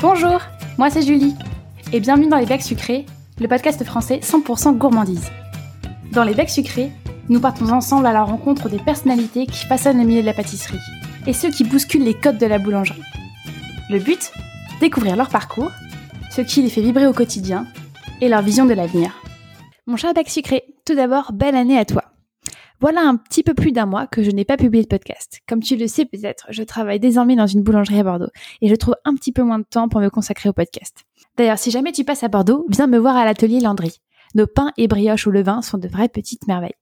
Bonjour, moi c'est Julie, et bienvenue dans les Becs Sucrés, le podcast français 100% gourmandise. Dans les Becs Sucrés, nous partons ensemble à la rencontre des personnalités qui façonnent le milieu de la pâtisserie, et ceux qui bousculent les codes de la boulangerie. Le but Découvrir leur parcours, ce qui les fait vibrer au quotidien, et leur vision de l'avenir. Mon cher Bec Sucré, tout d'abord, belle année à toi. Voilà un petit peu plus d'un mois que je n'ai pas publié de podcast. Comme tu le sais peut-être, je travaille désormais dans une boulangerie à Bordeaux et je trouve un petit peu moins de temps pour me consacrer au podcast. D'ailleurs, si jamais tu passes à Bordeaux, viens me voir à l'atelier Landry. Nos pains et brioches au levain sont de vraies petites merveilles.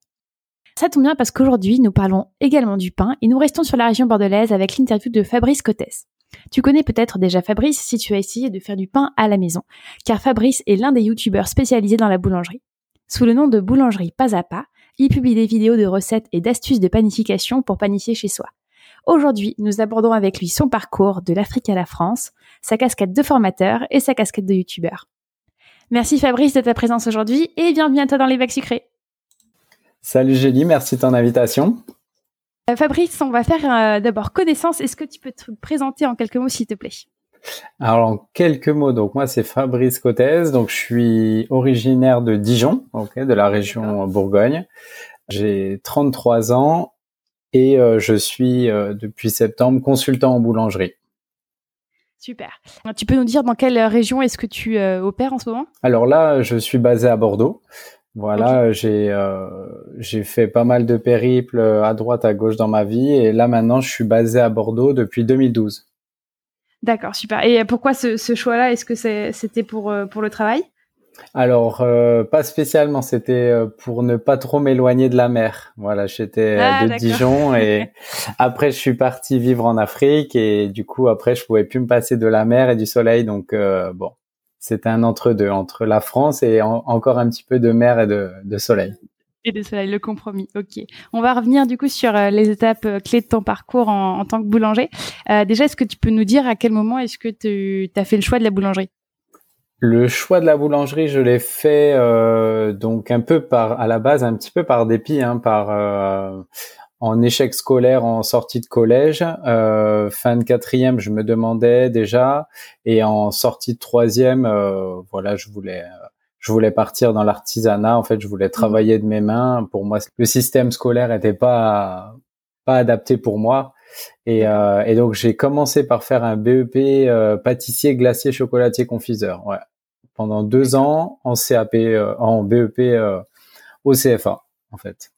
Ça tombe bien parce qu'aujourd'hui, nous parlons également du pain et nous restons sur la région bordelaise avec l'interview de Fabrice Cottès. Tu connais peut-être déjà Fabrice si tu as essayé de faire du pain à la maison, car Fabrice est l'un des youtubeurs spécialisés dans la boulangerie. Sous le nom de Boulangerie Pas à Pas, il publie des vidéos de recettes et d'astuces de panification pour panifier chez soi. Aujourd'hui, nous abordons avec lui son parcours de l'Afrique à la France, sa casquette de formateur et sa casquette de youtubeur. Merci Fabrice de ta présence aujourd'hui et bienvenue à toi dans les bacs sucrés. Salut Julie, merci de ton invitation. Euh, Fabrice, on va faire euh, d'abord connaissance. Est-ce que tu peux te présenter en quelques mots s'il te plaît? Alors en quelques mots, donc moi c'est Fabrice Cottez, donc je suis originaire de Dijon, de la région Bourgogne. J'ai 33 ans et euh, je suis euh, depuis septembre consultant en boulangerie. Super. Tu peux nous dire dans quelle région est-ce que tu euh, opères en ce moment? Alors là, je suis basé à Bordeaux. Voilà, j'ai j'ai fait pas mal de périples à droite à gauche dans ma vie et là maintenant je suis basé à Bordeaux depuis 2012. D'accord, super. Et pourquoi ce, choix-là? Est-ce que c'était pour, euh, pour le travail? Alors, euh, pas spécialement. C'était euh, pour ne pas trop m'éloigner de la mer. Voilà, j'étais ah, de Dijon et après je suis parti vivre en Afrique et du coup après je pouvais plus me passer de la mer et du soleil. Donc bon, c'était un entre deux entre la France et encore un petit peu de mer et de soleil le compromis. Ok. On va revenir du coup sur euh, les étapes euh, clés de ton parcours en, tant que boulanger. Euh, déjà, est-ce que tu peux nous dire à quel moment est-ce que tu as fait le choix de la boulangerie? Le choix de la boulangerie, je l'ai fait donc un peu par, à la base, un petit peu par dépit, hein, par en échec scolaire en sortie de collège. fin de quatrième, je me demandais déjà, et en sortie de troisième, voilà, je voulais je voulais partir dans l'artisanat. En fait, je voulais travailler de mes mains. Pour moi, le système scolaire était pas pas adapté pour moi. Et, euh, et donc j'ai commencé par faire un BEP euh, pâtissier, glacier, chocolatier, confiseur. Ouais. Pendant deux ans en CAP, euh, en BEP euh, au CFA, en fait.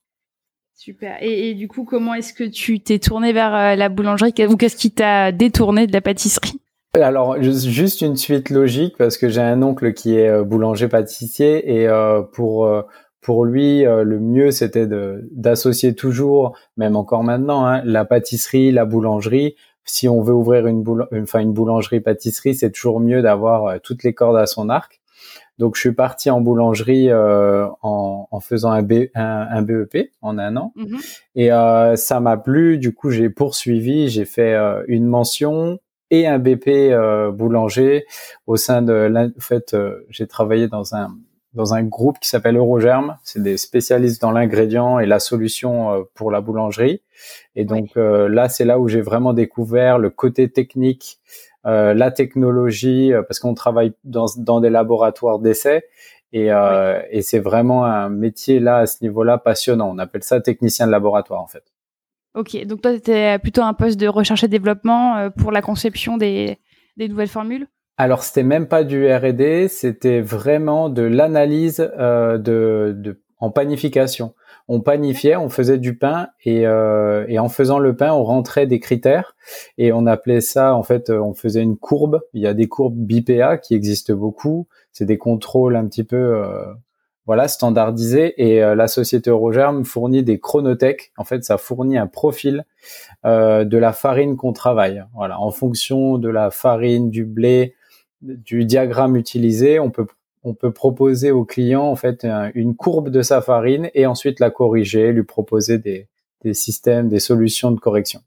Super. Et, et du coup, comment est-ce que tu t'es tourné vers la boulangerie? Ou qu'est-ce qui t'a détourné de la pâtisserie? Alors juste une suite logique parce que j'ai un oncle qui est euh, boulanger pâtissier et euh, pour euh, pour lui le mieux c'était d'associer toujours même encore maintenant hein, la pâtisserie la boulangerie. Si on veut ouvrir une enfin une boulangerie pâtisserie c'est toujours mieux d'avoir toutes les cordes à son arc. Donc je suis parti en boulangerie en, en, faisant un, B, un, BEP en un an. Mmh et ça m'a plu. Du coup j'ai poursuivi. J'ai fait une mention et un BP euh, boulanger au sein de en fait euh, j'ai travaillé dans un dans un groupe qui s'appelle Eurogerm, c'est des spécialistes dans l'ingrédient et la solution euh, pour la boulangerie. Et donc là, c'est là où j'ai vraiment découvert le côté technique, la technologie, parce qu'on travaille dans, dans des laboratoires d'essai. Et, et c'est vraiment un métier là à ce niveau-là passionnant. On appelle ça technicien de laboratoire en fait. Ok, donc toi, tu étais plutôt un poste de recherche et développement euh, pour la conception des, nouvelles formules? Alors c'était même pas du R&D, c'était vraiment de l'analyse euh, de, en panification. On panifiait, on faisait du pain et, euh, et en faisant le pain, on rentrait des critères et on appelait ça en fait, on faisait une courbe. Il y a des courbes BPA qui existent beaucoup. C'est des contrôles un petit peu voilà, standardisé. Et euh, la société Eurogerm fournit des chronothèques. En fait, ça fournit un profil euh, de la farine qu'on travaille. Voilà, en fonction de la farine, du blé, du diagramme utilisé, on peut on peut proposer au client en fait une courbe de sa farine et ensuite la corriger, lui proposer des, des systèmes, des solutions de correction.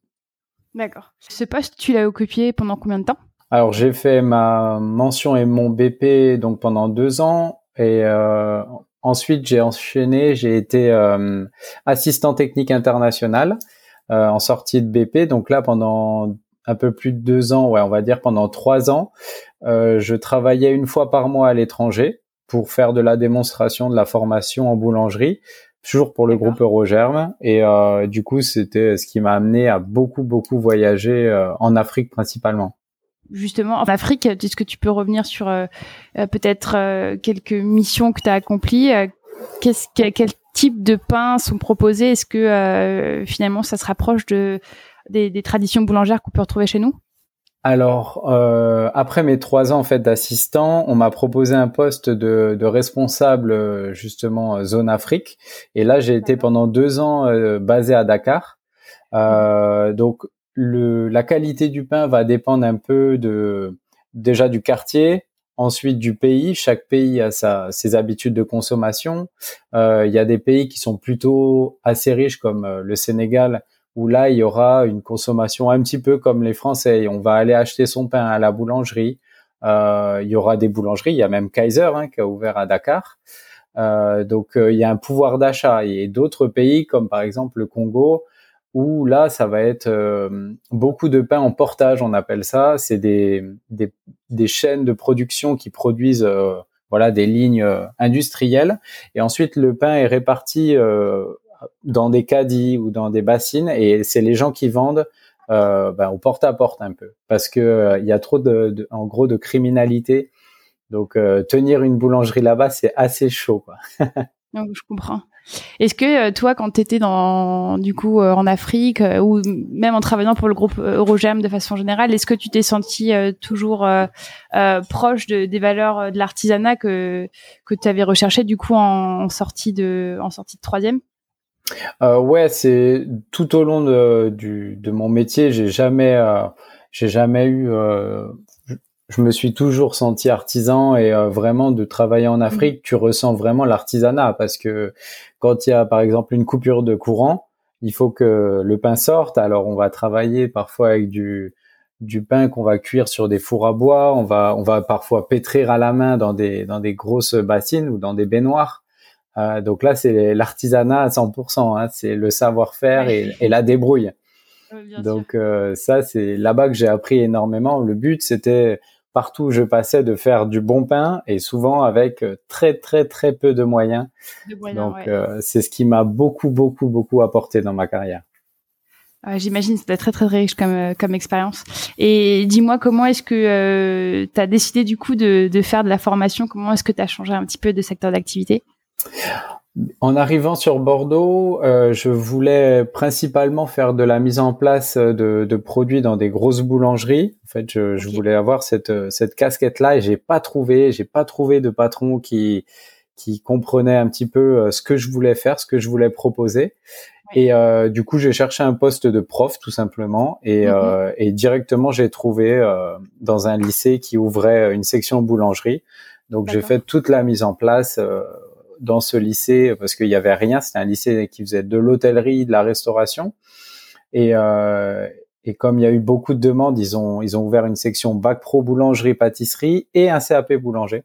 D'accord. Ce poste, tu l'as occupé pendant combien de temps? Alors j'ai fait ma mention et mon BP donc pendant deux ans et euh, Ensuite, j'ai enchaîné, j'ai été euh, assistant technique international euh, en sortie de BP. Donc là, pendant un peu plus de deux ans, ouais, on va dire pendant trois ans, je travaillais une fois par mois à l'étranger pour faire de la démonstration, de la formation en boulangerie, toujours pour le groupe Eurogerme. Et du coup, c'était ce qui m'a amené à beaucoup, beaucoup voyager en Afrique principalement justement en Afrique Est-ce que tu peux revenir sur peut-être quelques missions que tu as accomplies Qu'est-ce quel type de pains sont proposés? Est-ce que finalement ça se rapproche de des, traditions boulangères qu'on peut retrouver chez nous? Alors, euh, après mes trois ans en fait d'assistant, on m'a proposé un poste de, responsable euh, justement euh, zone Afrique. Et là, j'ai été pendant deux ans basé à Dakar. Donc, le, la qualité du pain va dépendre un peu de déjà du quartier, ensuite du pays. Chaque pays a sa, ses habitudes de consommation. Il y a des pays qui sont plutôt assez riches comme le Sénégal où là, il y aura une consommation un petit peu comme les Français. On va aller acheter son pain à la boulangerie. Euh, il y aura des boulangeries. Il y a même Kaiser hein, qui a ouvert à Dakar. Euh, donc, euh, il y a un pouvoir d'achat. Et d'autres pays, comme par exemple le Congo, où là, ça va être beaucoup de pain en portage, on appelle ça. C'est des, des, des, chaînes de production qui produisent voilà des lignes industrielles. Et ensuite, le pain est réparti dans des caddies ou dans des bassines et c'est les gens qui vendent euh, ben, au porte à porte un peu parce que euh, il y a trop de, en gros de criminalité donc euh, tenir une boulangerie là-bas c'est assez chaud quoi. je comprends. Est-ce que toi, quand tu étais dans, du coup, en Afrique ou même en travaillant pour le groupe Eurogem de façon générale, est-ce que tu t'es senti toujours proche de, des valeurs de l'artisanat que que tu avais recherché du coup en, en, sortie de en sortie de troisième? Euh, ouais, c'est tout au long de, du, de mon métier, j'ai jamais, euh, j'ai jamais eu, euh, je, me suis toujours senti artisan et euh, vraiment de travailler en Afrique, mmh. tu ressens vraiment l'artisanat parce que quand il y a par exemple une coupure de courant, il faut que le pain sorte. Alors on va travailler parfois avec du du pain qu'on va cuire sur des fours à bois, on va on va parfois pétrir à la main dans des dans des grosses bassines ou dans des baignoires. Euh, donc là, c'est l'artisanat à 100%, hein, c'est le savoir-faire et, la débrouille. donc euh, ça, c'est là-bas que j'ai appris énormément. Le but, c'était partout où je passais de faire du bon pain et souvent avec euh, très très très peu de moyens. donc c'est ce qui m'a beaucoup beaucoup beaucoup apporté dans ma carrière. J'imagine c'était très très riche comme comme expérience. Et dis-moi comment est-ce que tu as décidé du coup de, de faire de la formation? Comment est-ce que tu as changé un petit peu de secteur d'activité? En arrivant sur Bordeaux, euh, je voulais principalement faire de la mise en place de, de produits dans des grosses boulangeries. En fait, je, je voulais avoir cette, cette casquette-là et j'ai pas trouvé, j'ai pas trouvé de patron qui qui comprenait un petit peu euh, ce que je voulais faire, ce que je voulais proposer. Et euh, du coup, j'ai cherché un poste de prof tout simplement et, mhm. euh, et directement j'ai trouvé euh, dans un lycée qui ouvrait une section boulangerie. Donc j'ai fait toute la mise en place dans ce lycée parce qu'il y avait rien. C'était un lycée qui faisait de l'hôtellerie, de la restauration. Et, euh, et comme il y a eu beaucoup de demandes, ils ont ils ont ouvert une section bac pro boulangerie pâtisserie et un CAP boulanger.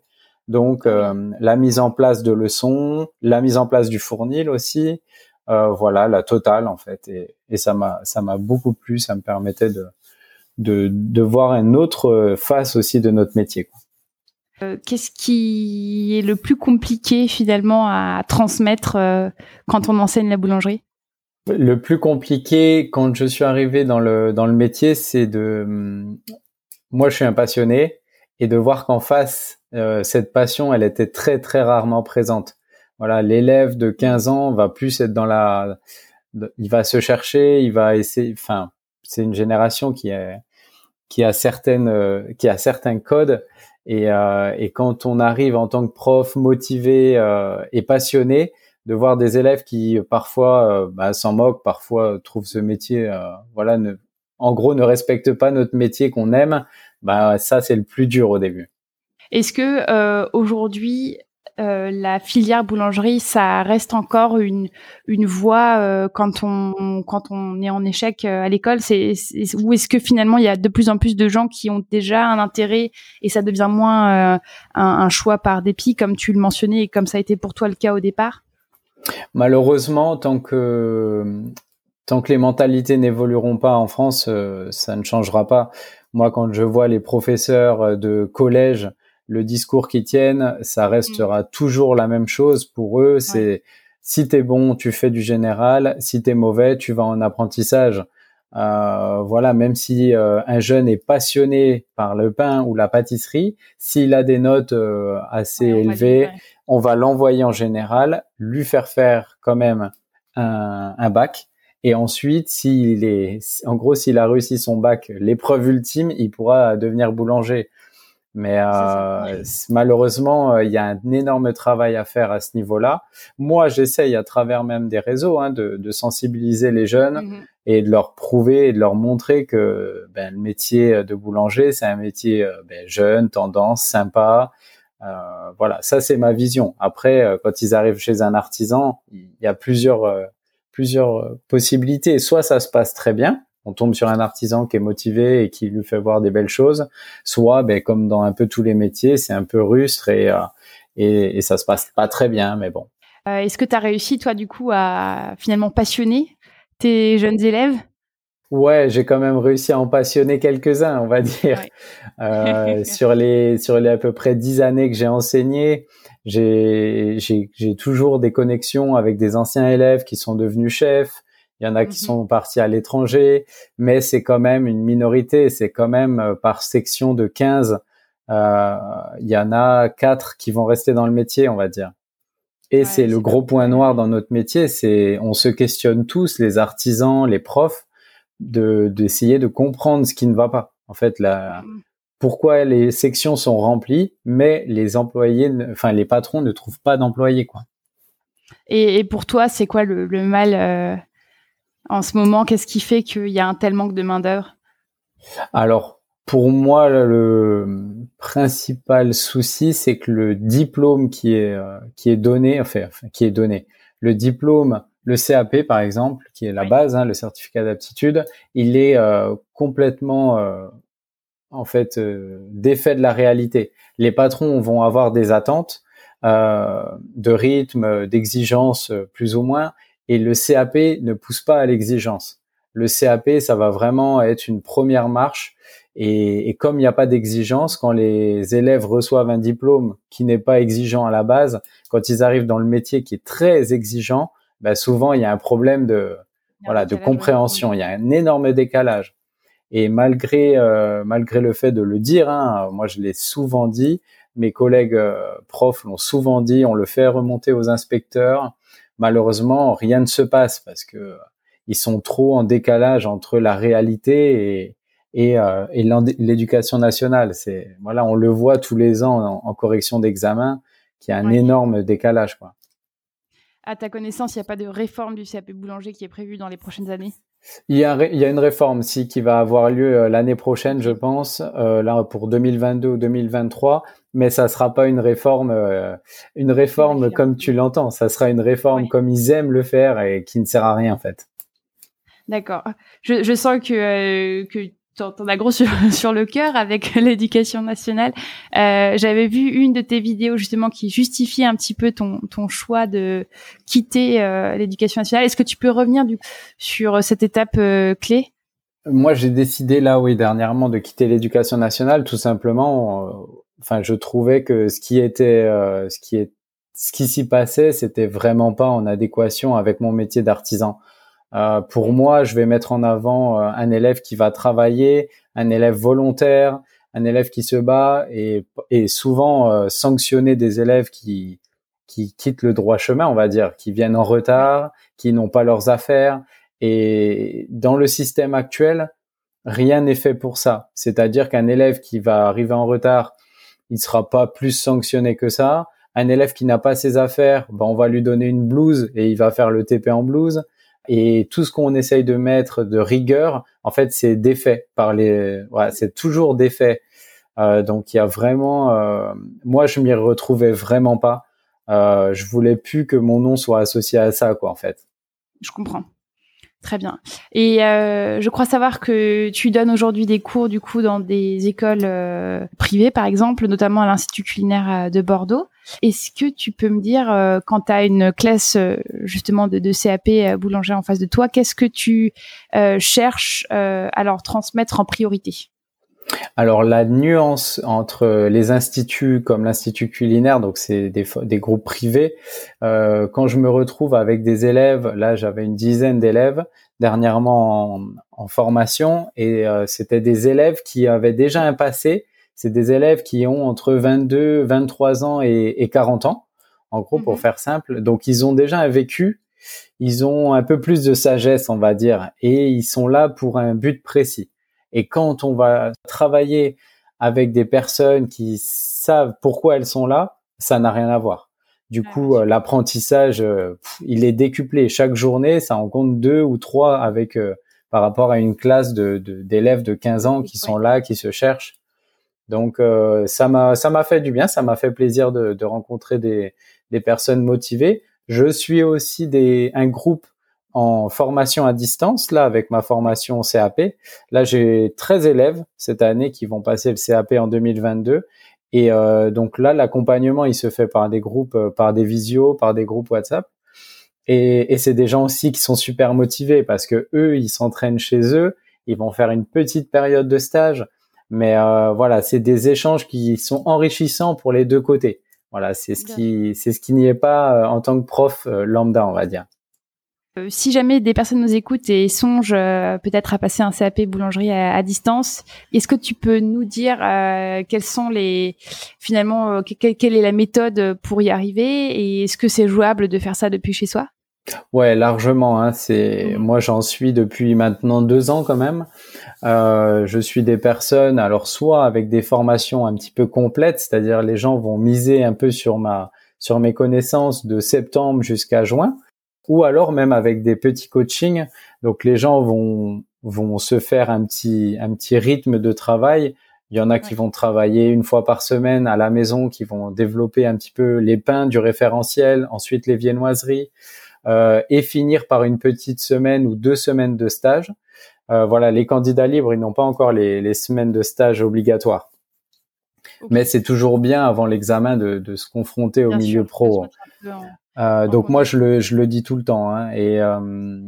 Donc euh, la mise en place de leçons, la mise en place du fournil aussi, euh, voilà la totale en fait. Et, et ça m'a ça m'a beaucoup plu. Ça me permettait de de, de voir une autre face aussi de notre métier. Quoi. Euh, qu'est-ce qui est le plus compliqué finalement à transmettre euh, quand on enseigne la boulangerie? Le plus compliqué quand je suis arrivé dans le dans le métier, c'est de hum, moi je suis un passionné et de voir qu'en face euh, cette passion, elle était très très rarement présente. Voilà, l'élève de 15 ans va plus être dans la il va se chercher, il va essayer enfin, c'est une génération qui est qui a certaines qui a certains codes et, euh, et, quand on arrive en tant que prof motivé euh, et passionné, de voir des élèves qui parfois euh, bah, s'en moquent, parfois trouvent ce métier, euh, voilà, ne, en gros, ne respectent pas notre métier qu'on aime, bah ça c'est le plus dur au début. Est-ce que aujourd'hui euh, la filière boulangerie, ça reste encore une une voie euh, quand on quand on est en échec euh, à l'école. C'est ou est-ce que finalement il y a de plus en plus de gens qui ont déjà un intérêt et ça devient moins un, un, choix par dépit, comme tu le mentionnais et comme ça a été pour toi le cas au départ? Malheureusement, tant que tant que les mentalités n'évolueront pas en France, ça ne changera pas Moi, quand je vois les professeurs de collège, le discours qu'ils tiennent, ça restera mm. toujours la même chose pour eux. C'est si t'es bon, tu fais du général. Si t'es mauvais, tu vas en apprentissage. Euh, voilà, même si euh, un jeune est passionné par le pain ou la pâtisserie, s'il a des notes euh, assez élevées, on va l'envoyer en général, lui faire faire quand même un, un bac. Et ensuite, s'il est, en gros, s'il a réussi son bac, l'épreuve ultime, il pourra devenir boulanger. Mais euh, malheureusement, euh, il y a un énorme travail à faire à ce niveau-là. Moi, j'essaye à travers même des réseaux hein, de, de, sensibiliser les jeunes mmh et de leur prouver et de leur montrer que ben, le métier de boulanger, c'est un métier euh, ben, jeune, tendance, sympa. Euh, voilà, ça c'est ma vision. Après, euh, quand ils arrivent chez un artisan, il y a plusieurs plusieurs possibilités. Soit ça se passe très bien, on tombe sur un artisan qui est motivé et qui lui fait voir des belles choses, soit ben, comme dans un peu tous les métiers, c'est un peu rustre et, euh, et, et, ça se passe pas très bien, mais bon. Euh, est-ce que tu as réussi, toi, du coup, à finalement passionner tes jeunes élèves? Ouais, j'ai quand même réussi à en passionner quelques-uns, on va dire. Euh, sur les sur les à peu près dix années que j'ai enseigné, j'ai j'ai toujours des connexions avec des anciens élèves qui sont devenus chefs. Il y en a qui mhm. sont partis à l'étranger, mais c'est quand même une minorité. C'est quand même euh, par section de 15, euh, il y en a quatre qui vont rester dans le métier, on va dire. Et c'est le gros point noir dans notre métier, c'est on se questionne tous, les artisans, les profs, de d'essayer de comprendre ce qui ne va pas. En fait, la, mhm. pourquoi les sections sont remplies, mais les employés, enfin les patrons ne trouvent pas d'employés, quoi. Et, et, pour toi, c'est quoi le, le mal euh, en ce moment Qu'est-ce qui fait qu'il y a un tel manque de main-d'œuvre? Alors, pour moi, le principal souci, c'est que le diplôme qui est, euh, qui est donné, enfin, qui est donné, le diplôme, le CAP par exemple, qui est la base, hein, le certificat d'aptitude, il est euh, complètement euh, en fait défait de la réalité. Les patrons vont avoir des attentes de rythme, d'exigence plus ou moins, et le CAP ne pousse pas à l'exigence. Le CAP, ça va vraiment être une première marche. Et, comme il n'y a pas d'exigence, quand les élèves reçoivent un diplôme qui n'est pas exigeant à la base, quand ils arrivent dans le métier qui est très exigeant, bah souvent il y a un problème de voilà de compréhension. Il y a un énorme décalage. Et malgré euh, malgré le fait de le dire, hein, moi je l'ai souvent dit, mes collègues euh, profs l'ont souvent dit, on le fait remonter aux inspecteurs malheureusement, rien ne se passe parce que ils sont trop en décalage entre la réalité et, et, euh, et l'éducation nationale. C'est voilà, on le voit tous les ans en, correction d'examen, qu'il y a un énorme décalage. Quoi. À ta connaissance, il n'y a pas de réforme du CAP boulanger qui est prévue dans les prochaines années? Il y, a, il y a une réforme si qui va avoir lieu euh, l'année prochaine, je pense, euh, là pour 2022 ou 2023, mais ça sera pas une réforme, euh, une réforme comme tu l'entends. Ça sera une réforme comme ils aiment le faire et qui ne sert à rien en fait. D'accord. Je, je, sens que, euh, que t'en as gros sur, le cœur avec l'éducation nationale. Euh, J'avais vu une de tes vidéos justement qui justifiait un petit peu ton, ton choix de quitter euh, l'éducation nationale. Est-ce que tu peux revenir du, sur cette étape euh, clé? Moi, j'ai décidé là, oui, dernièrement, de quitter l'éducation nationale, tout simplement. Euh, enfin, je trouvais que ce qui était, ce qui est, ce qui s'y passait, c'était vraiment pas en adéquation avec mon métier d'artisan. Euh, pour moi, je vais mettre en avant euh, un élève qui va travailler, un élève volontaire, un élève qui se bat et, et souvent euh, sanctionner des élèves qui, qui quittent le droit chemin, on va dire, qui viennent en retard, qui n'ont pas leurs affaires. Et dans le système actuel, rien n'est fait pour ça. C'est-à-dire qu'un élève qui va arriver en retard, il sera pas plus sanctionné que ça. Un élève qui n'a pas ses affaires, ben on va lui donner une blouse et il va faire le TP en blouse. Et tout ce qu'on essaye de mettre de rigueur, en fait, c'est défait par les. Ouais, c'est toujours défait. Euh, donc il y a vraiment. Euh, moi, je m'y retrouvais vraiment pas. Euh, je voulais plus que mon nom soit associé à ça, quoi, en fait. Je comprends. Très bien. Et euh, je crois savoir que tu donnes aujourd'hui des cours du coup dans des écoles euh, privées, par exemple, notamment à l'Institut culinaire euh, de Bordeaux. Est-ce que tu peux me dire, quand tu as une classe justement de, de CAP boulanger en face de toi, qu'est-ce que tu cherches à leur transmettre en priorité? Alors la nuance entre les instituts comme l'institut culinaire, donc c'est des, des, groupes privés, euh, quand je me retrouve avec des élèves, là j'avais une dizaine d'élèves dernièrement en, formation et euh, c'était des élèves qui avaient déjà un passé, c'est des élèves qui ont entre 22, 23 ans et, et 40 ans, en gros pour mhm. faire simple, donc ils ont déjà un vécu, ils ont un peu plus de sagesse on va dire et ils sont là pour un but précis. Et quand on va travailler avec des personnes qui savent pourquoi elles sont là, ça n'a rien à voir. Du coup, euh, l'apprentissage, euh, il est décuplé. Chaque journée, ça en compte deux ou trois avec euh, par rapport à une classe de d'élèves de, 15 ans qui sont là, qui se cherchent. Donc ça m'a ça m'a fait du bien, ça m'a fait plaisir de, de rencontrer des, des personnes motivées. Je suis aussi des un groupe en formation à distance, là, avec ma formation CAP. Là, j'ai 13 élèves cette année qui vont passer le CAP en 2022. Et euh, donc là, l'accompagnement, il se fait par des groupes, euh, par des visios, par des groupes WhatsApp. Et, et c'est des gens aussi qui sont super motivés parce que eux, ils s'entraînent chez eux, ils vont faire une petite période de stage. Mais euh, voilà, c'est des échanges qui sont enrichissants pour les deux côtés. Voilà, c'est ce qui, c'est ce qui n'y est pas euh, en tant que prof lambda, on va dire. Euh, si jamais des personnes nous écoutent et songent euh, peut-être à passer un CAP boulangerie à, distance, est-ce que tu peux nous dire euh, quels sont les finalement quelle est la méthode pour y arriver et est-ce que c'est jouable de faire ça depuis chez soi? Ouais, largement. Hein, c'est mmh. moi j'en suis depuis maintenant deux ans quand même. je suis des personnes alors soit avec des formations un petit peu complètes, c'est-à-dire les gens vont miser un peu sur ma sur mes connaissances de septembre jusqu'à juin ou alors même avec des petits coachings. Donc les gens vont vont se faire un petit un petit rythme de travail. Il y en a qui vont travailler une fois par semaine à la maison, qui vont développer un petit peu les pains du référentiel, ensuite les viennoiseries, euh, et finir par une petite semaine ou deux semaines de stage. Euh, voilà, les candidats libres, ils n'ont pas encore les, les semaines de stage obligatoires. Mais c'est toujours bien avant l'examen de, de se confronter au milieu pro. Euh, donc moi je le, je le dis tout le temps hein, et euh,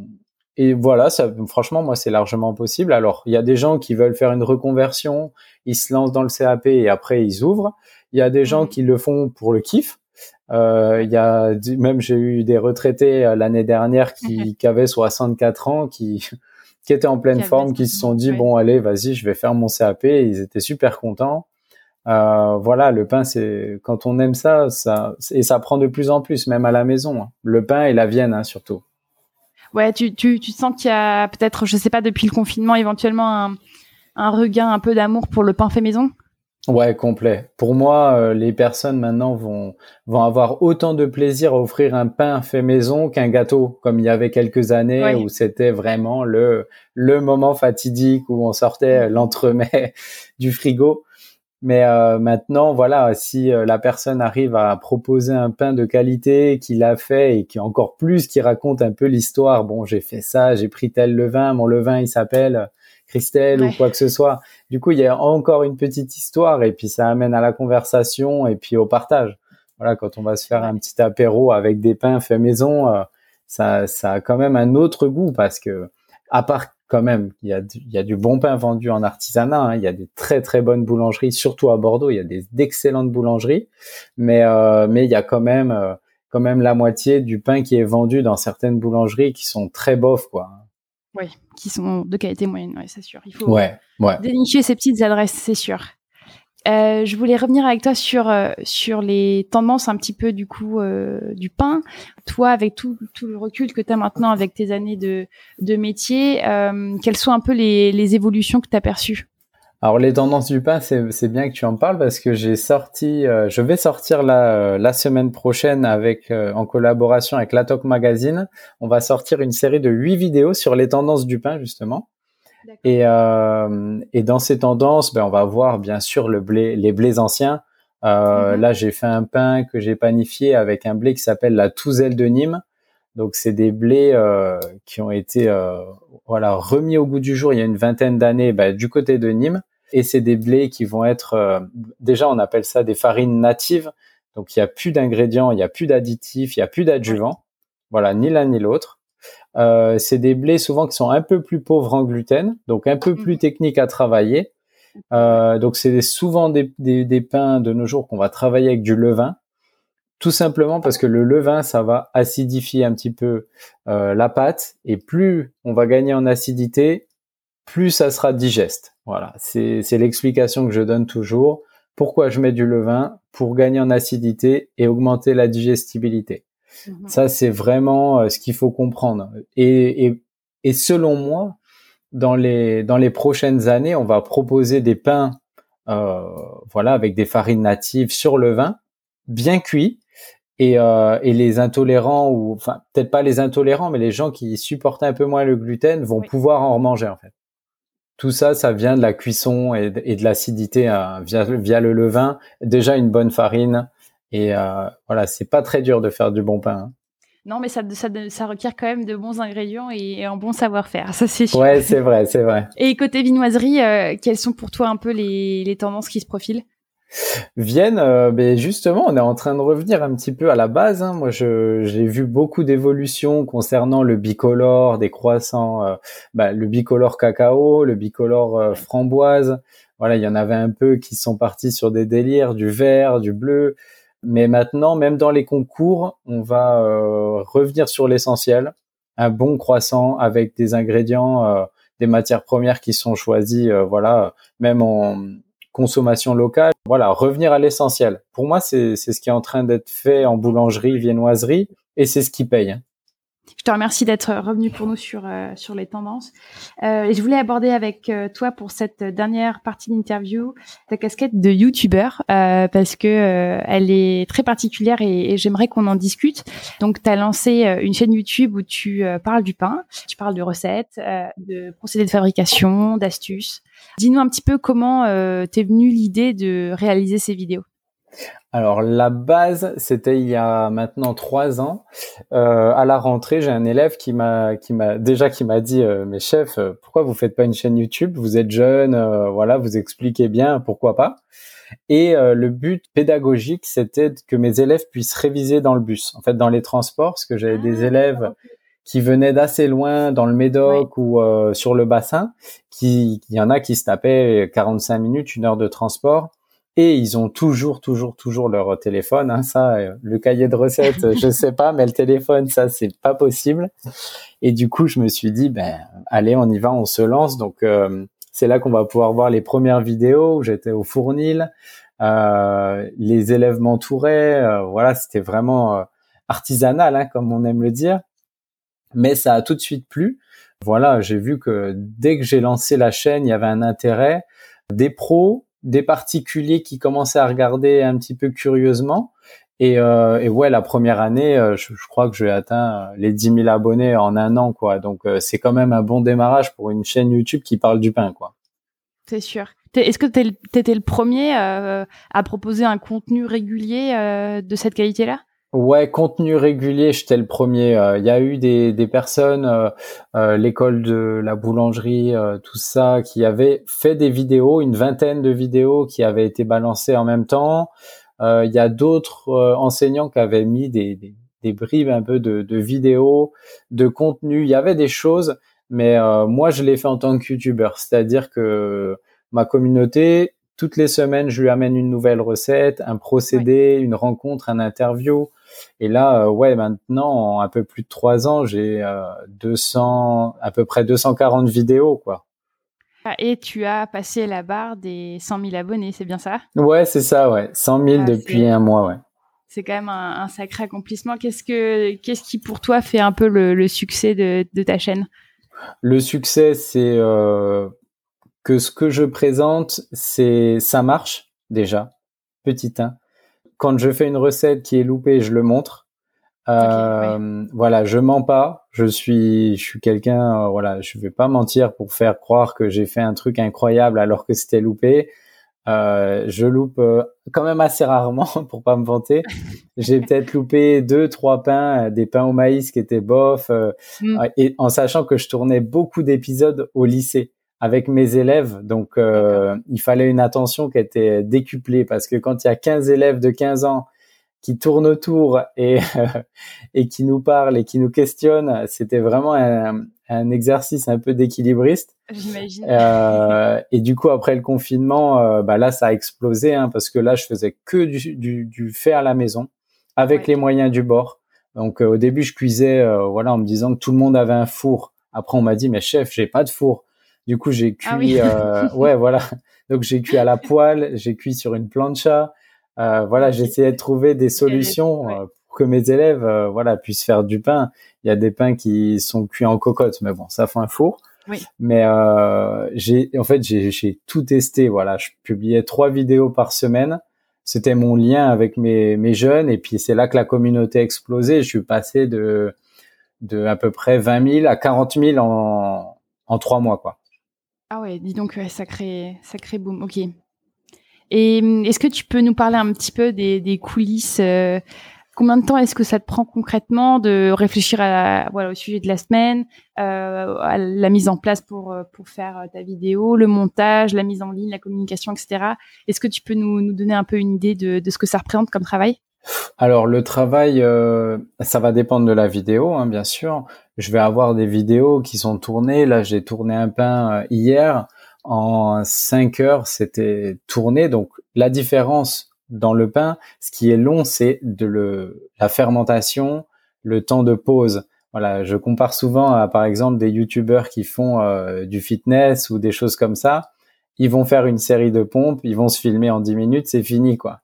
et voilà ça franchement moi c'est largement possible. Alors il y a des gens qui veulent faire une reconversion ils se lancent dans le CAP et après ils ouvrent. Il y a des gens qui le font pour le kiff. Euh, il y a même j'ai eu des retraités euh, l'année dernière qui, qui avaient 64 ans qui qui étaient en pleine forme qui se sont dit bon allez vas-y je vais faire mon CAP ils étaient super contents euh, voilà, le pain, c'est quand on aime ça, ça et ça prend de plus en plus, même à la maison. Hein. Le pain et la vienne, hein, surtout. Ouais, tu, tu, tu sens qu'il y a peut-être, je sais pas, depuis le confinement, éventuellement un, un regain un peu d'amour pour le pain fait maison? Ouais, complet. Pour moi, euh, les personnes maintenant vont vont avoir autant de plaisir à offrir un pain fait maison qu'un gâteau, comme il y avait quelques années où c'était vraiment le le moment fatidique où on sortait l'entremet du frigo. Mais euh, maintenant, voilà, si euh, la personne arrive à proposer un pain de qualité qu'il a fait et qui encore plus qui raconte un peu l'histoire, bon, j'ai fait ça, j'ai pris tel levain, mon levain il s'appelle Christelle ou quoi que ce soit. Du coup, il y a encore une petite histoire et puis ça amène à la conversation et puis au partage. Voilà, quand on va se faire un petit apéro avec des pains faits maison, euh, ça, ça a quand même un autre goût parce que à part quand même, il y a, du, il y a du bon pain vendu en artisanat. Hein. Il y a des très très bonnes boulangeries, surtout à Bordeaux. Il y a des d'excellentes boulangeries, mais euh, mais il y a quand même euh, quand même la moitié du pain qui est vendu dans certaines boulangeries qui sont très bof, quoi. Oui, qui sont de qualité moyenne, ouais, c'est sûr. Il faut ouais, ouais. dénicher ces petites adresses, c'est sûr. Euh, je voulais revenir avec toi sur euh, sur les tendances un petit peu du coup euh, du pain. Toi, avec tout, tout le recul que tu as maintenant avec tes années de, de métier, quelles sont un peu les, les évolutions que tu as perçues? Alors les tendances du pain, c'est bien que tu en parles parce que j'ai sorti, je vais sortir la, la semaine prochaine avec en collaboration avec La Magazine, on va sortir une série de huit vidéos sur les tendances du pain justement. Et, euh, et dans ces tendances, ben, on va voir bien sûr le blé, les blés anciens. Euh, mhm. Là, j'ai fait un pain que j'ai panifié avec un blé qui s'appelle la Touzelle de Nîmes. Donc, c'est des blés euh, qui ont été voilà remis au goût du jour il y a une vingtaine d'années ben, du côté de Nîmes. Et c'est des blés qui vont être déjà on appelle ça des farines natives. Donc, il y a plus d'ingrédients, il y a plus d'additifs, il y a plus d'adjuvants. Voilà, ni l'un ni l'autre. Euh, c'est des blés souvent qui sont un peu plus pauvres en gluten, donc un peu plus mhm. techniques à travailler. Euh, donc c'est souvent des, des, des, pains de nos jours qu'on va travailler avec du levain, tout simplement parce que le levain, ça va acidifier un petit peu euh, la pâte, et plus on va gagner en acidité, plus ça sera digeste. Voilà, c'est l'explication que je donne toujours. Pourquoi je mets du levain? Pour gagner en acidité et augmenter la digestibilité. Mhm. Ça, c'est vraiment euh, ce qu'il faut comprendre. Et, et, et, selon moi, dans les, dans les prochaines années, on va proposer des pains euh, voilà, avec des farines natives sur le vin, bien cuits. Et, euh, et les intolérants, ou enfin peut-être pas les intolérants, mais les gens qui supportent un peu moins le gluten vont pouvoir en remanger en fait. Tout ça, ça vient de la cuisson et de, l'acidité via, via le levain. Déjà une bonne farine, et euh, voilà, c'est pas très dur de faire du bon pain. Hein. Non, mais ça, ça, ça, requiert quand même de bons ingrédients et, un bon savoir-faire. Ça, c'est sûr. Ouais, c'est vrai, c'est vrai. Et côté vinoiserie, euh, quelles sont pour toi un peu les, les tendances qui se profilent? Vienne, euh, ben justement, on est en train de revenir un petit peu à la base. Hein. Moi, j'ai vu beaucoup d'évolutions concernant le bicolore, des croissants, euh, bah, le bicolore cacao, le bicolore framboise. Voilà, il y en avait un peu qui sont partis sur des délires, du vert, du bleu. Mais maintenant, même dans les concours, on va euh, revenir sur l'essentiel. Un bon croissant avec des ingrédients, euh, des matières premières qui sont choisies, euh, voilà, même en consommation locale. Voilà, revenir à l'essentiel. Pour moi, c'est ce qui est en train d'être fait en boulangerie, viennoiserie, et c'est ce qui paye. Je te remercie d'être revenu pour nous sur euh, sur les tendances. Euh, et je voulais aborder avec euh, toi pour cette dernière partie d'interview ta casquette de youtubeur euh, parce que elle est très particulière et, j'aimerais qu'on en discute. Donc tu as lancé une chaîne YouTube où tu parles du pain, tu parles de recettes, de procédés de fabrication, d'astuces. Dis-nous un petit peu comment t'es venue l'idée de réaliser ces vidéos. Alors la base, c'était il y a maintenant trois ans. Euh, à la rentrée, j'ai un élève qui m'a qui m'a déjà qui m'a dit euh, mais chef, euh, pourquoi vous faites pas une chaîne YouTube? Vous êtes jeune, euh, voilà, vous expliquez bien, pourquoi pas? Et le but pédagogique, c'était que mes élèves puissent réviser dans le bus, en fait dans les transports, parce que j'avais des ah, élèves qui venaient d'assez loin dans le Médoc ou sur le bassin, qui il y en a qui se tapaient 45 minutes, une heure de transport et ils ont toujours, toujours, toujours leur téléphone. Hein, ça, euh, le cahier de recettes, je sais pas, mais le téléphone, ça, c'est pas possible. Et du coup, je me suis dit, ben, allez, on y va, on se lance. Donc, euh, c'est là qu'on va pouvoir voir les premières vidéos où j'étais au fournil. Euh, les élèves m'entouraient. Euh, voilà, c'était vraiment artisanal, hein, comme on aime le dire. Mais ça a tout de suite plu. Voilà, j'ai vu que dès que j'ai lancé la chaîne, il y avait un intérêt des pros, des particuliers qui commençaient à regarder un petit peu curieusement. Et, euh, et ouais, la première année, euh, je, crois que j'ai atteint euh, les 10 000 abonnés en un an, quoi. Donc c'est quand même un bon démarrage pour une chaîne YouTube qui parle du pain, quoi. C'est sûr. Est-ce que tu étais le premier à proposer un contenu régulier de cette qualité-là? Ouais, contenu régulier, j'étais le premier. Euh, il y a eu des, des personnes, euh, euh, l'école de la boulangerie, tout ça, qui avaient fait des vidéos, une vingtaine de vidéos qui avaient été balancées en même temps. Il y a d'autres enseignants qui avaient mis des, des, des bribes un peu de, de, vidéos, de contenu. Il y avait des choses, mais moi, je l'ai fait en tant que youtubeur, c'est-à-dire que ma communauté, toutes les semaines, je lui amène une nouvelle recette, un procédé, une rencontre, un interview. Et là, euh, ouais, maintenant, en un peu plus de trois ans, j'ai 200, euh, à peu près 240 vidéos, quoi. Ah, et tu as passé la barre des 100 000 abonnés, c'est bien ça? Ouais, c'est ça, ouais. 100 000 ah, depuis un mois, ouais. C'est quand même un, sacré accomplissement. Qu'est-ce que, qu'est-ce qui pour toi fait un peu le, succès de, ta chaîne? Le succès, c'est euh, que ce que je présente, c'est ça marche déjà, petit 1 quand je fais une recette qui est loupée, je le montre. Euh, Voilà, je mens pas. Je suis, je suis quelqu'un. Euh, voilà, je vais pas mentir pour faire croire que j'ai fait un truc incroyable alors que c'était loupé. Euh, je loupe euh, quand même assez rarement pour pas me vanter. J'ai peut-être loupé deux, trois pains, des pains au maïs qui étaient bof, mm. et en sachant que je tournais beaucoup d'épisodes au lycée avec mes élèves. Donc, euh, il fallait une attention qui était décuplée parce que quand il y a 15 élèves de 15 ans qui tourne autour et et qui nous parle et qui nous questionne, c'était vraiment un, un exercice un peu d'équilibriste. J'imagine. Euh, et du coup, après le confinement, euh, bah là, ça a explosé hein, parce que là, je faisais que du, du, du fait à la maison avec les moyens du bord. Donc, euh, au début, je cuisais, euh, voilà, en me disant que tout le monde avait un four. Après, on m'a dit, mais chef, j'ai pas de four. Du coup, j'ai ah cuit, euh, ouais, voilà. Donc, j'ai cuit à la poêle, j'ai cuit sur une plancha. voilà, j'ai essayé de trouver des solutions pour que mes élèves, voilà, puissent faire du pain. Il y a des pains qui sont cuits en cocotte, mais bon, ça fait un four. Oui. Mais euh, j'ai, en fait, j'ai tout testé. Voilà, je publiais trois vidéos par semaine. C'était mon lien avec mes, mes jeunes, et puis c'est là que la communauté a explosé. Je suis passé de de à peu près 20 000 à 40 000 en en trois mois, quoi. Ah ouais, dis donc, sacré sacré boom. Ok. Et est-ce que tu peux nous parler un petit peu des, coulisses euh, Combien de temps est-ce que ça te prend concrètement de réfléchir à, voilà, au sujet de la semaine, euh, à la mise en place pour, euh, pour faire ta vidéo, le montage, la mise en ligne, la communication, etc. Est-ce que tu peux nous, nous donner un peu une idée de, de ce que ça représente comme travail? Alors le travail, euh, ça va dépendre de la vidéo, hein, bien sûr. Je vais avoir des vidéos qui sont tournées. Là, j'ai tourné un pain hier en 5 heures, c'était tourné. Donc la différence dans le pain, ce qui est long, c'est de le, la fermentation, le temps de pause. Voilà, je compare souvent à, par exemple, des youtubeurs qui font euh, du fitness ou des choses comme ça. Ils vont faire une série de pompes, ils vont se filmer en 10 minutes, c'est fini, quoi.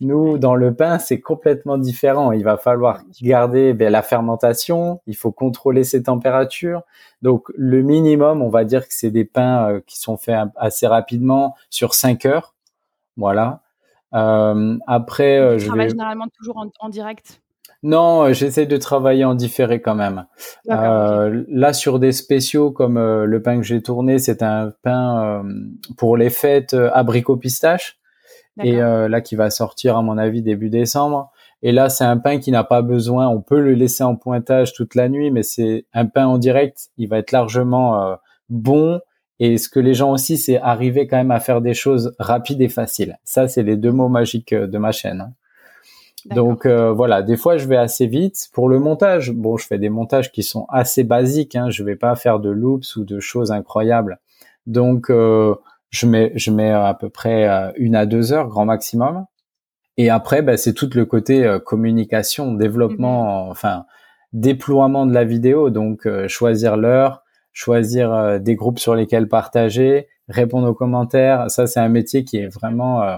Nous, dans le pain, c'est complètement différent. Il va falloir garder ben, la fermentation, il faut contrôler ses températures. Donc, le minimum, on va dire que c'est des pains euh, qui sont faits assez rapidement sur 5 heures. Voilà. Euh, après, euh, je travaille généralement toujours en, direct? Non, euh, j'essaie de travailler en différé quand même. Euh, Là, sur des spéciaux comme euh, le pain que j'ai tourné, c'est un pain pour les fêtes abricot pistache, et là qui va sortir à mon avis début décembre. Et là, c'est un pain qui n'a pas besoin. On peut le laisser en pointage toute la nuit, mais c'est un pain en direct. Il va être largement bon et ce que les gens aussi, c'est arriver quand même à faire des choses rapides et faciles. Ça, c'est les deux mots magiques euh, de ma chaîne. Hein. Donc euh, voilà, des fois je vais assez vite. Pour le montage, bon, je fais des montages qui sont assez basiques. Hein, je vais pas faire de loops ou de choses incroyables. Donc euh, je mets je mets à peu près une à deux heures grand maximum. Et après, bah, c'est tout le côté communication, développement, mhm. enfin déploiement de la vidéo. Donc choisir l'heure, choisir euh, des groupes sur lesquels partager, répondre aux commentaires. Ça, c'est un métier qui est vraiment euh,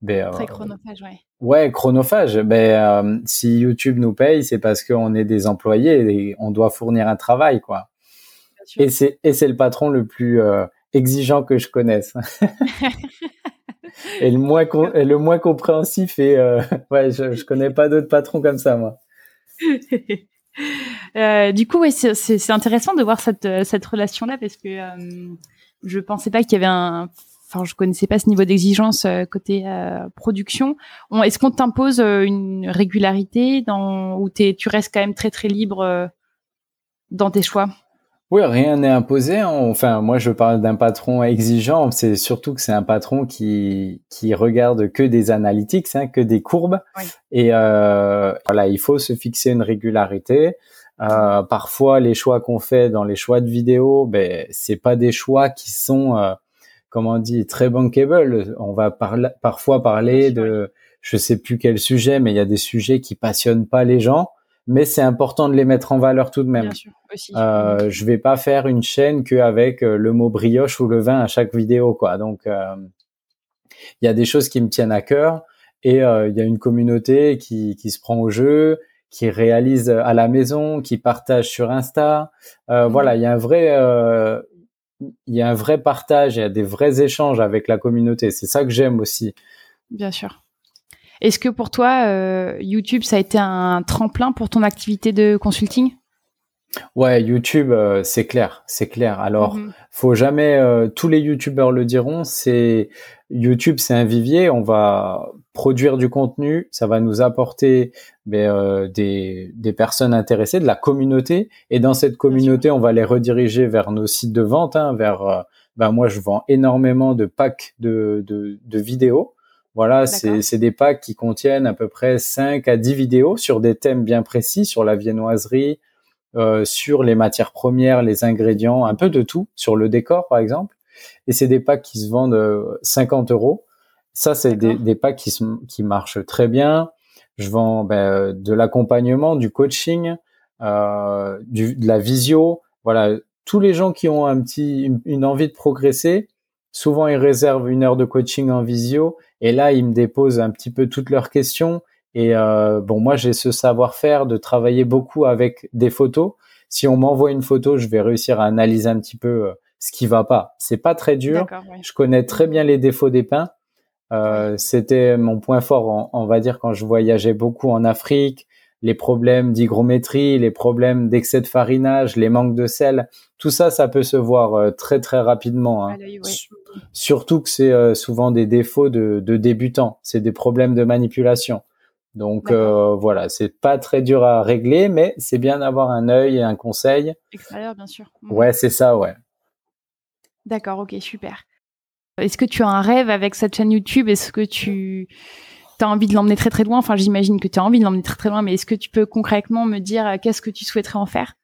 ben, très euh, chronophage, ouais. Ouais, chronophage. Ben, si YouTube nous paye, c'est parce qu'on est des employés et on doit fournir un travail, quoi. Et c'est et c'est le patron le plus exigeant que je connaisse. et le moins le moins compréhensif et ouais, je, je connais pas d'autres patrons comme ça, moi. Euh, du coup, oui, c'est intéressant de voir cette, euh, cette relation-là parce que euh, je pensais pas qu'il y avait un. Enfin, je connaissais pas ce niveau d'exigence euh, côté production. Est-ce qu'on t'impose une régularité dans où es, tu restes quand même très très libre dans tes choix? Oui, rien n'est imposé. Hein. Enfin, moi, je parle d'un patron exigeant. C'est surtout que c'est un patron qui qui regarde que des analytics, hein, que des courbes. Et euh, voilà, il faut se fixer une régularité. Euh, parfois, les choix qu'on fait dans les choix de vidéo, ben, c'est pas des choix qui sont, euh, comment on dit, très bankable. On va parfois parler de, je sais plus quel sujet, mais il y a des sujets qui passionnent pas les gens, mais c'est important de les mettre en valeur tout de même. Bien sûr, aussi. Euh, je vais pas faire une chaîne qu'avec euh, le mot brioche ou le vin à chaque vidéo, quoi. Donc, euh, il y a des choses qui me tiennent à cœur et il y a une communauté qui, qui se prend au jeu qui réalise à la maison, qui partage sur Insta. Euh, mmh. Voilà, il y a un vrai, il y a un vrai partage, il y a des vrais échanges avec la communauté. C'est ça que j'aime aussi. Bien sûr. Est-ce que pour toi, euh, YouTube, ça a été un tremplin pour ton activité de consulting? Ouais, YouTube, euh, c'est clair, c'est clair. Alors, mmh faut jamais, euh, tous les YouTubeurs le diront, c'est YouTube, c'est un vivier. On va produire du contenu, ça va nous apporter ben, euh, des, des personnes intéressées, de la communauté, et dans cette communauté, on va les rediriger vers nos sites de vente, hein, vers. ben moi, je vends énormément de packs de, de, de vidéos. Voilà, c'est des packs qui contiennent à peu près 5 à 10 vidéos sur des thèmes bien précis, sur la viennoiserie, euh, sur les matières premières, les ingrédients, un peu de tout, sur le décor par exemple. Et c'est des packs qui se vendent 50 euros. Ça, c'est des, des, packs qui, qui marchent très bien. Je vends ben, de l'accompagnement, du coaching, euh, du, de la visio. Voilà, tous les gens qui ont un petit, une envie de progresser, souvent ils réservent une heure de coaching en visio et là ils me déposent un petit peu toutes leurs questions. Et euh, bon moi j'ai ce savoir-faire de travailler beaucoup avec des photos. Si on m'envoie une photo je vais réussir à analyser un petit peu euh, ce qui va pas. C'est pas très dur. Je connais très bien les défauts des peints euh, c'était mon point fort on va dire quand je voyageais beaucoup en Afrique les problèmes d'hygrométrie, les problèmes d'excès de farinage, les manques de sel, tout ça, ça peut se voir euh, très très rapidement. Hein. Surtout que c'est euh, souvent des défauts de, débutants, c'est des problèmes de manipulation. Donc euh, voilà, c'est pas très dur à régler, mais c'est bien d'avoir un œil et un conseil. Extérieur, bien sûr. Ouais, c'est ça, ouais. D'accord, ok, super. Est-ce que tu as un rêve avec cette chaîne YouTube? Est-ce que tu tu as envie de l'emmener très très loin. Enfin, j'imagine que tu as envie de l'emmener très très loin, mais est-ce que tu peux concrètement me dire euh, qu'est-ce que tu souhaiterais en faire?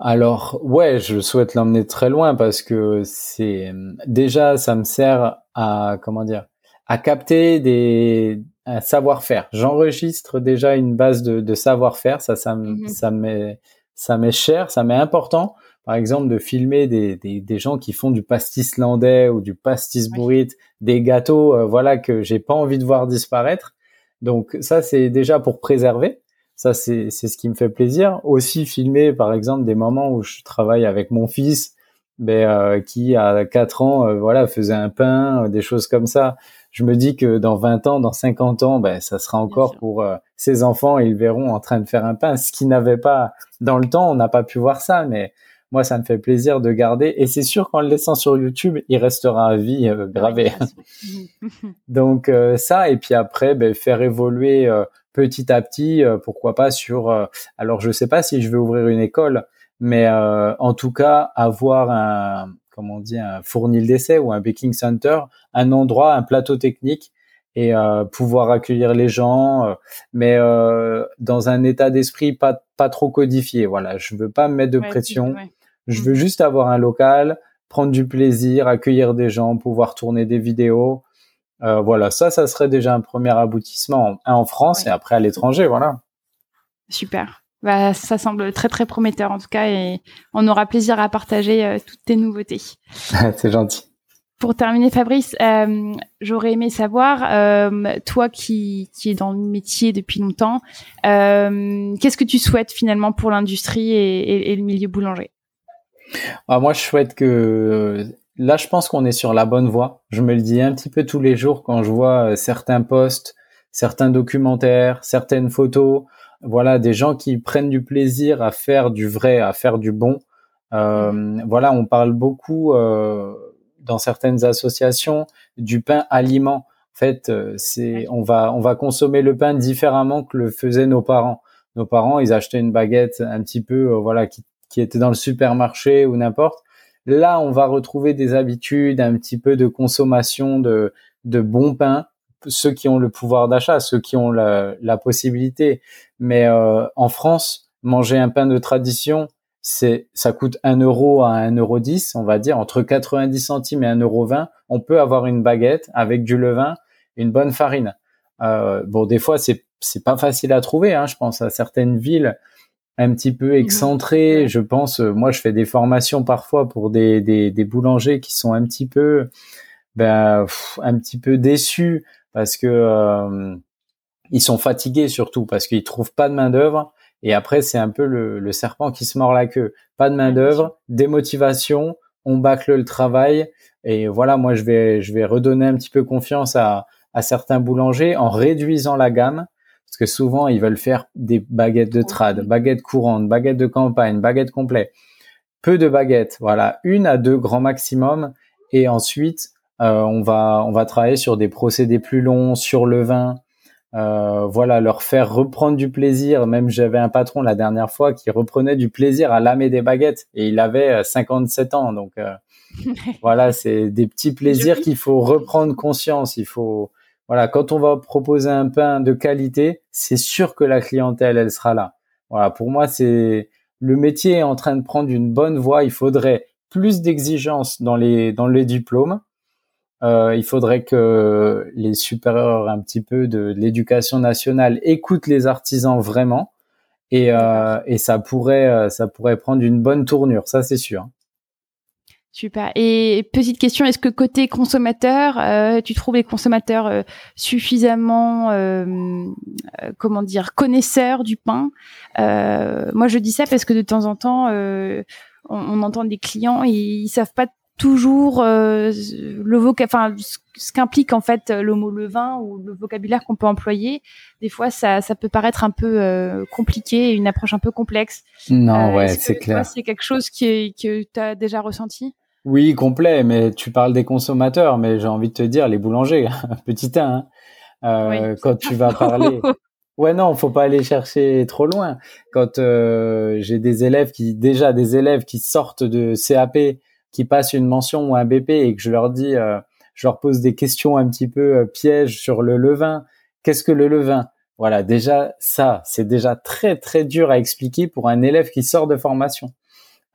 Alors ouais, je souhaite l'emmener très loin parce que c'est déjà ça me sert à comment dire à capter des savoir-faire. J'enregistre déjà une base de, savoir-faire, ça ça mmh ça m'est ça m'est cher, ça m'est important par exemple, de filmer des, des, des, gens qui font du pastis landais ou du pastis bourrite, des gâteaux, euh, voilà, que j'ai pas envie de voir disparaître. Donc ça, c'est déjà pour préserver. Ça, c'est ce qui me fait plaisir. Aussi filmer, par exemple, des moments où je travaille avec mon fils, ben, euh, qui à 4 ans, euh, voilà, faisait un pain, des choses comme ça. Je me dis que dans 20 ans, dans 50 ans, ben, ça sera encore pour ses enfants, ils verront en train de faire un pain. Ce qui n'avait pas dans le temps, on n'a pas pu voir ça, mais moi, ça me fait plaisir de garder. Et c'est sûr qu'en le laissant sur YouTube, il restera à vie euh, gravé. Donc euh, ça, et puis après, ben, faire évoluer euh, petit à petit, pourquoi pas sur. alors, je sais pas si je vais ouvrir une école, mais en tout cas, avoir un comment on dit un fournil d'essai ou un baking center, un endroit, un plateau technique et pouvoir accueillir les gens, mais dans un état d'esprit pas pas trop codifié. Voilà, je veux pas me mettre de pression. Je veux juste avoir un local, prendre du plaisir, accueillir des gens, pouvoir tourner des vidéos. Euh, voilà, ça, ça serait déjà un premier aboutissement, un en France et après à l'étranger, voilà. Super. Bah, ça semble très très prometteur en tout cas et on aura plaisir à partager euh, toutes tes nouveautés. C'est gentil. Pour terminer, Fabrice, euh, j'aurais aimé savoir, toi qui, qui es dans le métier depuis longtemps, qu'est-ce que tu souhaites finalement pour l'industrie et, le milieu boulanger? Ah, moi, je souhaite que là, je pense qu'on est sur la bonne voie. Je me le dis un petit peu tous les jours quand je vois euh, certains posts, certains documentaires, certaines photos. Voilà, des gens qui prennent du plaisir à faire du vrai, à faire du bon. Euh. Voilà, on parle beaucoup euh, dans certaines associations du pain aliment. En fait, euh, c'est on va on va consommer le pain différemment que le faisaient nos parents. Nos parents, ils achetaient une baguette un petit peu, voilà, qui qui était dans le supermarché ou n'importe. Là, on va retrouver des habitudes, un petit peu de consommation de, de bon pain, ceux qui ont le pouvoir d'achat, ceux qui ont la, la possibilité. Mais euh, en France, manger un pain de tradition, c'est ça coûte 1 euro à 1 euro 10, on va dire entre 90 centimes et 1 euro 20. On peut avoir une baguette avec du levain, une bonne farine. Euh, bon, des fois, c'est c'est pas facile à trouver. Hein, je pense à certaines villes un petit peu mhm. excentré. Je pense, euh, moi, je fais des formations parfois pour des, des, des boulangers qui sont un petit peu, ben, un petit peu déçus parce que euh, ils sont fatigués surtout parce qu'ils trouvent pas de main d'œuvre. Et après, c'est un peu le, le, serpent qui se mord la queue. Pas de main d'œuvre, démotivation, on bâcle le travail. Et voilà, moi, je vais, je vais redonner un petit peu confiance à, à certains boulangers en réduisant la gamme parce que souvent, ils veulent faire des baguettes de trad, baguettes courantes, baguettes de campagne, baguettes complètes. Peu de baguettes, voilà, une à deux grands maximum. Et ensuite, euh, on va on va travailler sur des procédés plus longs, sur le vin. Euh, voilà, leur faire reprendre du plaisir. Même j'avais un patron la dernière fois qui reprenait du plaisir à lamer des baguettes et il avait 57 euh, ans. Donc voilà, c'est des petits plaisirs qu'il faut reprendre conscience. Il faut voilà, quand on va proposer un pain de qualité, c'est sûr que la clientèle, elle sera là. Voilà, pour moi, c'est le métier est en train de prendre une bonne voie. Il faudrait plus d'exigences dans les dans les diplômes. Euh, il faudrait que les supérieurs un petit peu de, l'éducation nationale écoutent les artisans vraiment et, euh, et ça pourrait euh, ça pourrait prendre une bonne tournure, ça c'est sûr. Super. Et petite question, est-ce que côté consommateur, euh, tu trouves les consommateurs euh, suffisamment, euh, comment dire, connaisseurs du pain? Moi, je dis ça parce que de temps en temps, on, on, entend des clients, et ils savent pas toujours le voca enfin ce qu'implique en fait le mot levain ou le vocabulaire qu'on peut employer. Des fois, ça, ça peut paraître un peu compliqué, une approche un peu complexe. Non, ouais, c'est clair. C'est quelque chose qui que tu as déjà ressenti? Oui, complet, mais tu parles des consommateurs, mais j'ai envie de te dire les boulangers, petit 1. Hein. Euh, quand tu vas parler, ouais non, faut pas aller chercher trop loin. Quand euh, j'ai des élèves qui déjà des élèves qui sortent de CAP, qui passent une mention ou un BP et que je leur dis, euh, je leur pose des questions un petit peu pièges sur le levain. Qu'est-ce que le levain? Voilà, déjà ça, c'est déjà très très dur à expliquer pour un élève qui sort de formation.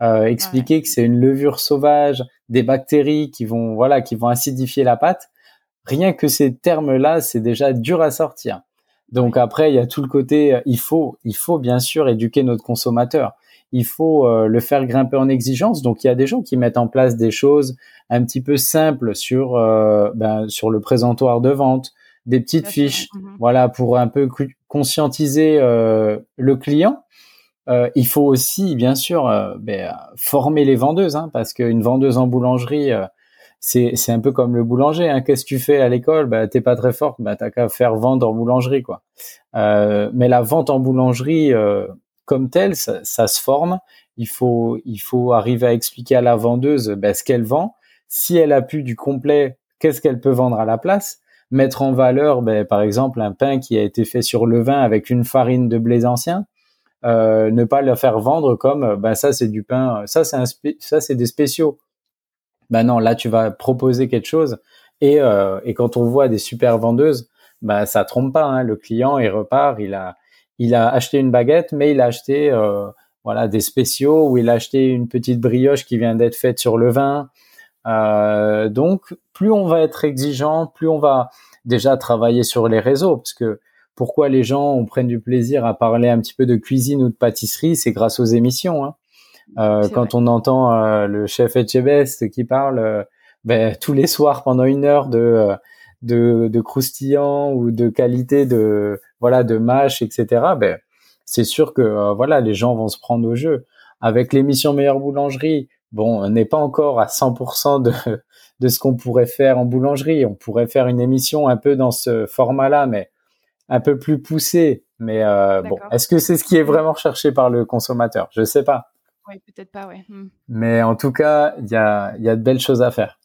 Euh, expliquer que c'est une levure sauvage, des bactéries qui vont voilà qui vont acidifier la pâte. Rien que ces termes-là, c'est déjà dur à sortir. Donc après, il y a tout le côté, euh, il faut, il faut bien sûr éduquer notre consommateur. Il faut euh, le faire grimper en exigence. Donc il y a des gens qui mettent en place des choses un petit peu simples sur ben, sur le présentoir de vente, des petites fiches, mmh voilà pour un peu conscientiser le client euh, il faut aussi, bien sûr, euh, ben, former les vendeuses, hein, parce qu'une vendeuse en boulangerie, euh, c'est un peu comme le boulanger. Hein. Qu'est-ce que tu fais à l'école? Bah, T'es pas très forte, bah, t'as qu'à faire vendre en boulangerie, quoi. mais la vente en boulangerie, comme telle, ça, ça, se forme. Il faut, il faut arriver à expliquer à la vendeuse ben, ce qu'elle vend. Si elle a pu du complet, qu'est-ce qu'elle peut vendre à la place? Mettre en valeur, ben, par exemple, un pain qui a été fait sur le vin avec une farine de blé ancien euh, ne pas le faire vendre comme ben ça c'est du pain, ça c'est ça c'est des spéciaux. Ben non, là tu vas proposer quelque chose et euh, et quand on voit des super vendeuses, ben ça trompe pas. Hein. Le client il repart, il a il a acheté une baguette, mais il a acheté euh, voilà des spéciaux ou il a acheté une petite brioche qui vient d'être faite sur le vin. Euh, donc plus on va être exigeant, plus on va déjà travailler sur les réseaux parce que pourquoi les gens on prennent du plaisir à parler un petit peu de cuisine ou de pâtisserie, c'est grâce aux émissions. Hein. Euh, quand on entend euh, le chef Etchebest qui parle euh, ben, tous les soirs pendant une heure de, de, de croustillant ou de qualité de voilà de mâche, etc. Ben c'est sûr que voilà les gens vont se prendre au jeu. Avec l'émission Meilleure Boulangerie, bon, on n'est pas encore à 100% de de ce qu'on pourrait faire en boulangerie. On pourrait faire une émission un peu dans ce format-là, mais un peu plus poussé. Mais euh, bon, est-ce que c'est ce qui est vraiment recherché par le consommateur? Je sais pas. Oui, peut-être pas, ouais. Hmm. Mais en tout cas, il y a, y a de belles choses à faire.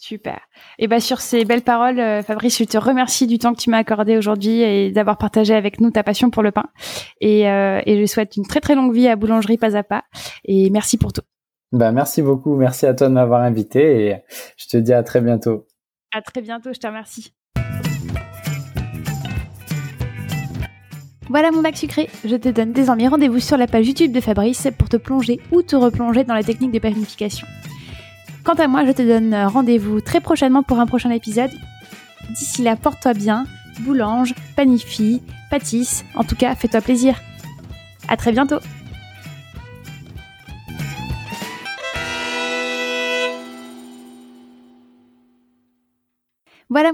Super. Et ben sur ces belles paroles, euh, Fabrice, je te remercie du temps que tu m'as accordé aujourd'hui et d'avoir partagé avec nous ta passion pour le pain. Et, euh, et je souhaite une très très longue vie à Boulangerie Pas à Pas. Et merci pour tout. Ben, merci beaucoup. Merci à toi de m'avoir invité et je te dis à très bientôt. À très bientôt. Je te remercie. Voilà mon bac sucré, je te donne désormais rendez-vous sur la page YouTube de Fabrice pour te plonger ou te replonger dans la technique de panification. Quant à moi, je te donne rendez-vous très prochainement pour un prochain épisode. D'ici là, porte-toi bien, boulange, panifie, pâtisse, en tout cas, fais-toi plaisir. À très bientôt